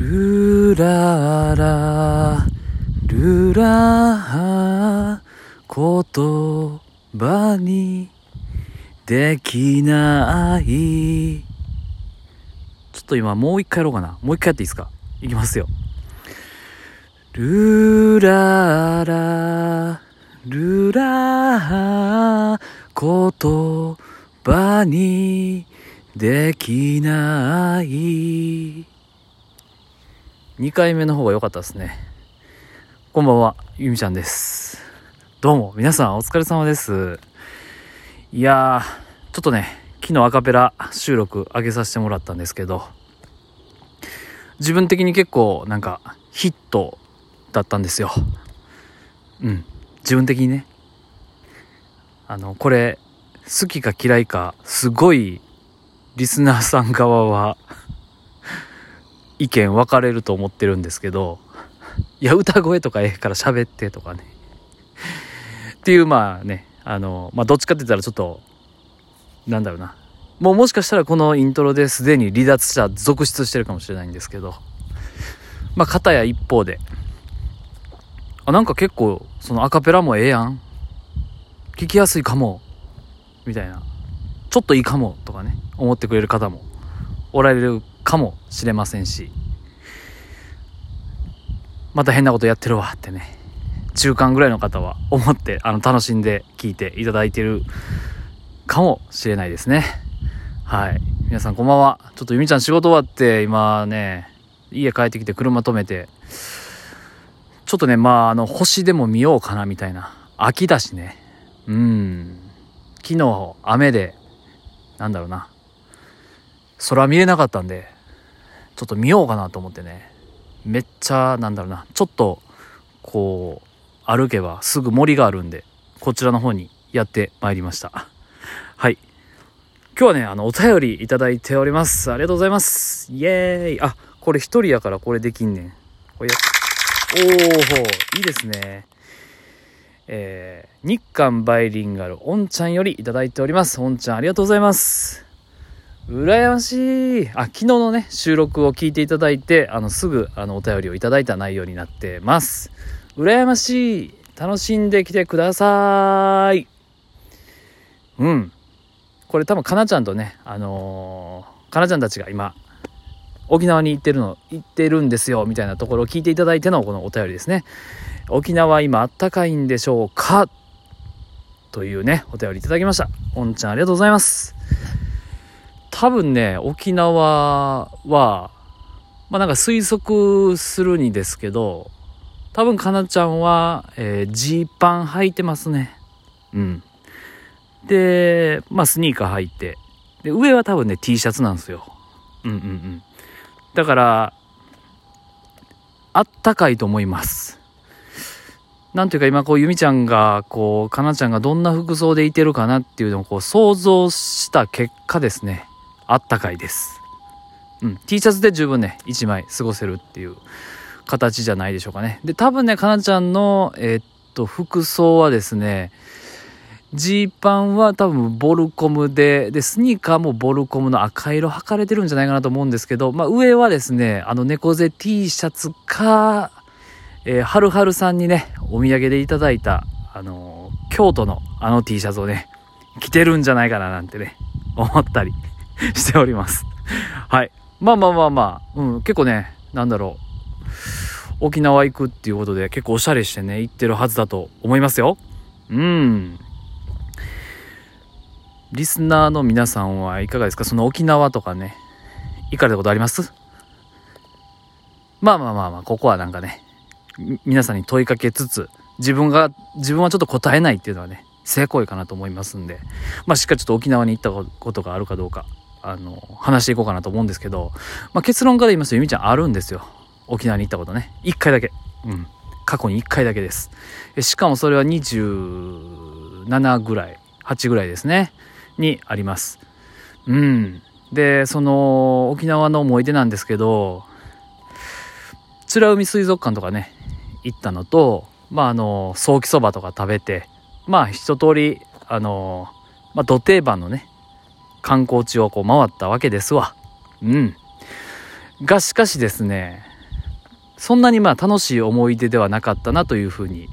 ルララルラ言葉にできない。ちょっと今もう一回やろうかな。もう一回やっていいですか？いきますよ。ルララルラ言葉にできない。2回目の方が良かったですね。こんばんはゆみちゃんです。どうも皆さんお疲れ様です。いやーちょっとね昨日アカペラ収録上げさせてもらったんですけど自分的に結構なんかヒットだったんですよ。うん。自分的にね。あのこれ好きか嫌いかすごいリスナーさん側は意見分かれると思ってるんですけどいや歌声とかええから喋ってとかね。っていうまあねあのまあどっちかって言ったらちょっとなんだろうな。もうもしかしたらこのイントロですでに離脱者続出してるかもしれないんですけどまあ片や一方で。あなんか結構そのアカペラもええやん。聞きやすいかも。みたいな。ちょっといいかも。とかね。思ってくれる方もおられるかもしれませんしまた変なことやってるわってね中間ぐらいの方は思ってあの楽しんで聞いていただいてるかもしれないですね。はい。皆さんこんばんは。ちょっとゆみちゃん仕事終わって今ね家帰ってきて車止めてちょっとねまああの星でも見ようかなみたいな秋だしね。うん。昨日雨でなんだろうな。空見れなかったんでちょっと見ようかなと思ってね。めっちゃなんだろうな。ちょっとこう歩けばすぐ森があるんでこちらの方にやってまいりました。はい。今日はねあのお便りいただいております。ありがとうございます。イエーイ。あこれ一人やからこれできんねん。これおおいいですね。えー、日韓バイリンガルおんちゃんよりいただいております。おんちゃんありがとうございます。羨ましい。あ昨日のね収録を聞いていただいてあのすぐあのお便りをいただいた内容になってます。羨ましい。楽しんできてください。うん。これ多分かなちゃんとねあのー、かなちゃんたちが今沖縄に行ってるの行ってるんですよみたいなところを聞いていただいてのこのお便りですね。沖縄今あったかいんでしょうか？というねお便りいただきました。おんちゃんありがとうございます。多分ね沖縄はまあなんか推測するにですけど多分かなちゃんはジー、えー、パン履いてますね。うん。でまあスニーカー履いて。で上は多分ね T シャツなんですよ。うんうんうん。だからあったかいと思います。なんていうか今こうゆみちゃんがこうかなちゃんがどんな服装でいてるかなっていうのをこう想像した結果ですね。あったかいです。うん、T シャツで十分ね、1枚過ごせるっていう形じゃないでしょうかね。で、多分ね、かなちゃんの、えー、っと、服装はですね、ジーパンは多分ボルコムで、で、スニーカーもボルコムの赤色履かれてるんじゃないかなと思うんですけど、まあ上はですね、あの猫背 T シャツか、えー、はるはるさんにね、お土産でいただいた、あのー、京都のあの T シャツをね、着てるんじゃないかななんてね、思ったり しております。はい。まあまあまあまあ、うん、結構ね、なんだろう。沖縄行くっていうことで結構おしゃれしてね、行ってるはずだと思いますよ。うん。リスナーの皆さんはいかがですか？その沖縄とかね、行かれたことあります？まあまあまあまあ、ここはなんかね、皆さんに問いかけつつ、自分が、自分はちょっと答えないっていうのはね、成功かなと思いますんで、まあしっかりちょっと沖縄に行ったことがあるかどうか、あの、話していこうかなと思うんですけど、まあ、結論から言いますと、ゆみちゃんあるんですよ。沖縄に行ったことね。1回だけ。うん。過去に1回だけです。しかもそれは27ぐらい、8ぐらいですね。にあります。うん。で、その、沖縄の思い出なんですけど、美ら海水族館とかね、行ったのと、まあ、あの、ソーキそばとか食べて、まあ、一通り、あの、まあ、土定番のね、観光地をこう回ったわけですわ。うん。がしかしですね、そんなにまあ楽しい思い出ではなかったなというふうに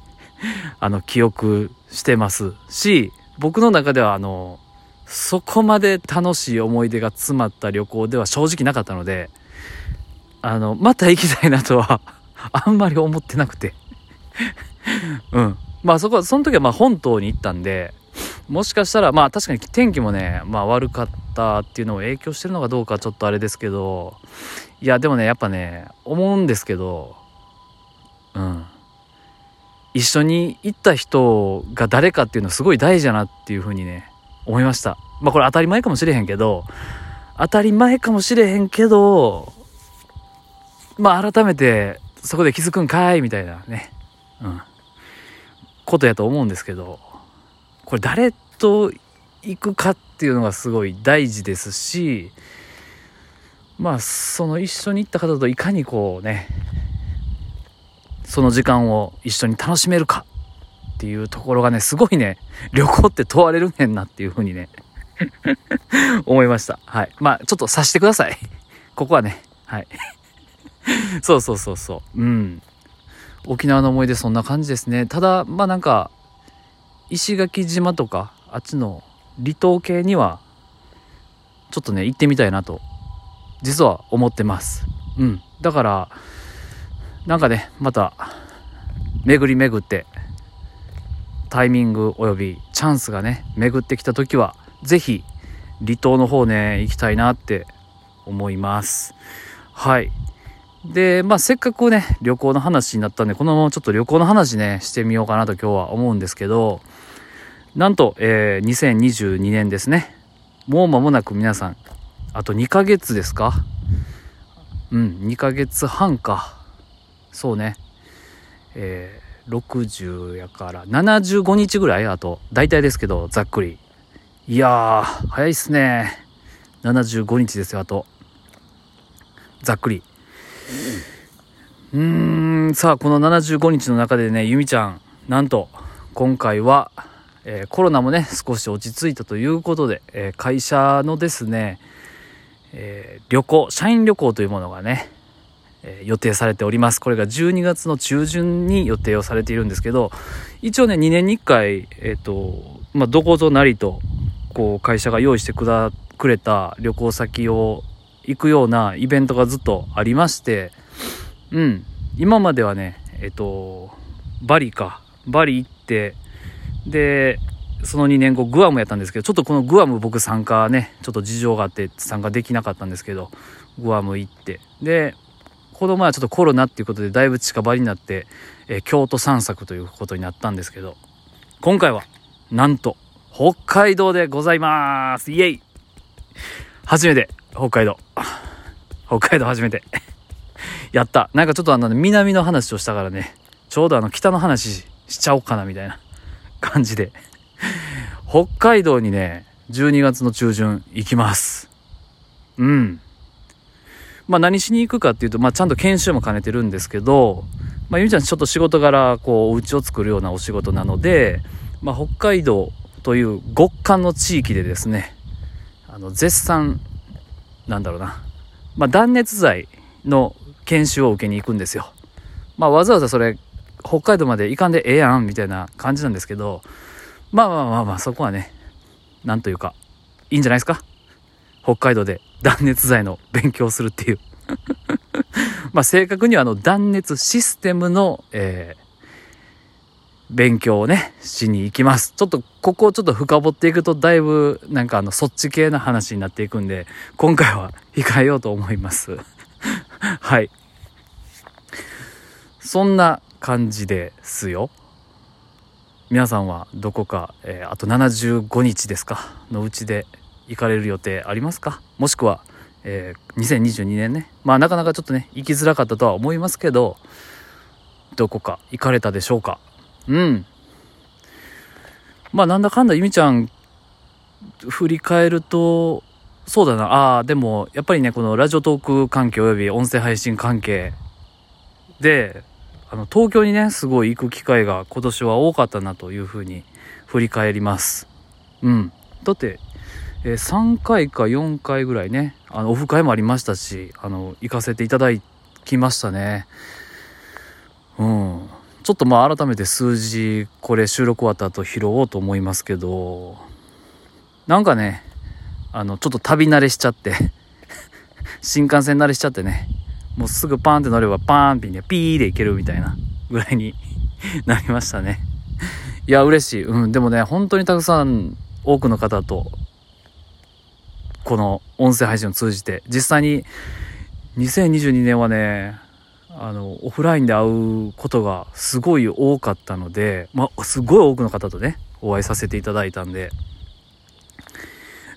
あの記憶してますし僕の中ではあのそこまで楽しい思い出が詰まった旅行では正直なかったのであのまた行きたいなとは あんまり思ってなくてうんまあそこはその時はまあ本島に行ったんでもしかしたらまあ確かに天気もねまあ悪かったっていうのを影響してるのかどうかちょっとあれですけどいやでもねやっぱね思うんですけどうん。一緒に行った人が誰かっていうのすごい大事だなっていうふうにね思いました。まあこれ当たり前かもしれへんけど当たり前かもしれへんけどまあ改めてそこで気づくんかいみたいなね。うん。ことやと思うんですけど。これ誰と行くかっていうのがすごい大事ですしまあその一緒に行った方といかにこうねその時間を一緒に楽しめるかっていうところがねすごいね旅行って問われるねんなっていうふうにね 思いました。はい。まあちょっと察してください。ここはね。はい。そうそうそうそう。うん。沖縄の思い出そんな感じですね。ただまあなんか石垣島とかあっちの離島系にはちょっとね行ってみたいなと実は思ってます。うん。だからなんかねまた巡り巡ってタイミングおよびチャンスがね巡ってきた時は是非離島の方ね行きたいなって思います。はい。でまあせっかくね旅行の話になったんでこのままちょっと旅行の話ねしてみようかなと今日は思うんですけどなんと、えー、2022年ですね。もう間もなく皆さんあと2ヶ月ですか？うん2ヶ月半か。そうね。えー、60やから75日ぐらい？あと大体ですけどざっくり。いやー早いっすね。75日ですよあと。ざっくり。うーん。さあこの75日の中でねゆみちゃんなんと今回は、えー、コロナもね少し落ち着いたということで、えー、会社のですね、えー、旅行社員旅行というものがね、え予定されております。これが12月の中旬に予定をされているんですけど一応ね2年に1回えっ、とまあどことなりとこう会社が用意してくだくれた旅行先を行くようなイベントがずっとありましてうん。今まではねえっとバリか。バリ行ってでその2年後グアムやったんですけどちょっとこのグアム僕参加ねちょっと事情があって参加できなかったんですけどグアム行って。でこの前はちょっとコロナっていうことでだいぶ近場になって、え京都散策ということになったんですけど今回はなんと北海道でございます。イエイ。初めて北海道北海道初めてやった。なんかちょっとあの、南の話をしたからね、ちょうどあの、北の話しちゃおうかなみたいな感じで。北海道にね、12月の中旬行きます。うん。まあ何しに行くかっていうと、まあちゃんと研修も兼ねてるんですけど、まあゆみちゃんちょっと仕事柄、こう、お家を作るようなお仕事なので、まあ北海道という極寒の地域でですね、あの、絶賛、なんだろうな、まあ断熱材の研修を受けに行くんですよ。まあわざわざそれ北海道まで行かんでええやんみたいな感じなんですけどまあまあまあまあそこはねなんというかいいんじゃないですか？北海道で断熱材の勉強するっていう。まあ正確にはあの断熱システムの、えー、勉強をねしに行きます。ちょっとここをちょっと深掘っていくとだいぶなんかあのそっち系な話になっていくんで今回は控えようと思います。はい。そんな感じですよ。皆さんはどこか、えー、あと75日ですか？のうちで行かれる予定ありますか？もしくは、えー、2022年ね。まあなかなかちょっとね行きづらかったとは思いますけどどこか行かれたでしょうか？うんまあなんだかんだゆみちゃん振り返るとそうだな。ああ、でも、やっぱりね、このラジオトーク関係および音声配信関係で、あの、東京にね、すごい行く機会が今年は多かったなというふうに振り返ります。うん。だって、えー、3回か4回ぐらいね、あの、オフ会もありましたし、あの、行かせていただきましたね。うん。ちょっとまあ改めて数字、これ収録終わった後拾おうと思いますけど、なんかね、あの、ちょっと旅慣れしちゃって新幹線慣れしちゃってね、もうすぐパーンって乗ればパーンってね、ピーでいけるみたいなぐらいに なりましたね。いや、嬉しい。うん、でもね、本当にたくさん多くの方と、この音声配信を通じて、実際に2022年はね、あの、オフラインで会うことがすごい多かったので、まあ、すごい多くの方とね、お会いさせていただいたんで、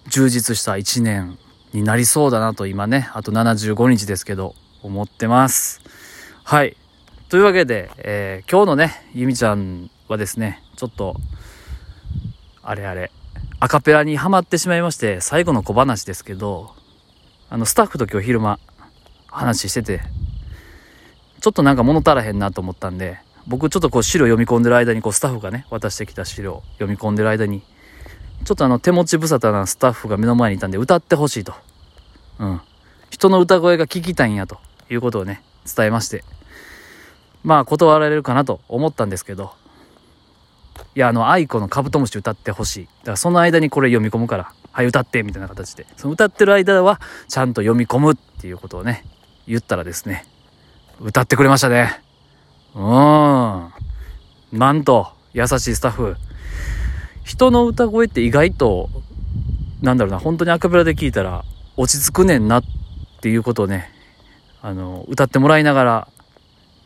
充実した1年になりそうだなと今ね、あと75日ですけど、思ってます。はい。というわけで、えー、今日のね、ゆみちゃんはですね、ちょっと、あれあれ、アカペラにはまってしまいまして、最後の小話ですけど、あの、スタッフと今日昼間、話してて、ちょっとなんか物足らへんなと思ったんで、僕ちょっとこう資料読み込んでる間に、こうスタッフがね、渡してきた資料読み込んでる間に、ちょっとあの手持ち無沙汰なスタッフが目の前にいたんで歌ってほしいと。うん。人の歌声が聞きたいんやということをね、伝えまして。まあ断られるかなと思ったんですけど、いや、あの、愛子のカブトムシ歌ってほしい。だからその間にこれ読み込むから、はい、歌ってみたいな形で。その歌ってる間は、ちゃんと読み込むっていうことをね、言ったらですね、歌ってくれましたね。うーん。なんと、優しいスタッフ。人の歌声って意外と、なんだろうな、本当にアカペラで聞いたら落ち着くねんなっていうことをね、あの、歌ってもらいながら、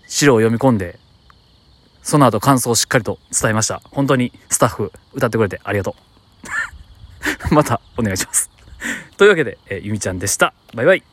資料を読み込んで、その後感想をしっかりと伝えました。本当にスタッフ歌ってくれてありがとう。またお願いします。というわけで、えゆみちゃんでした。バイバイ。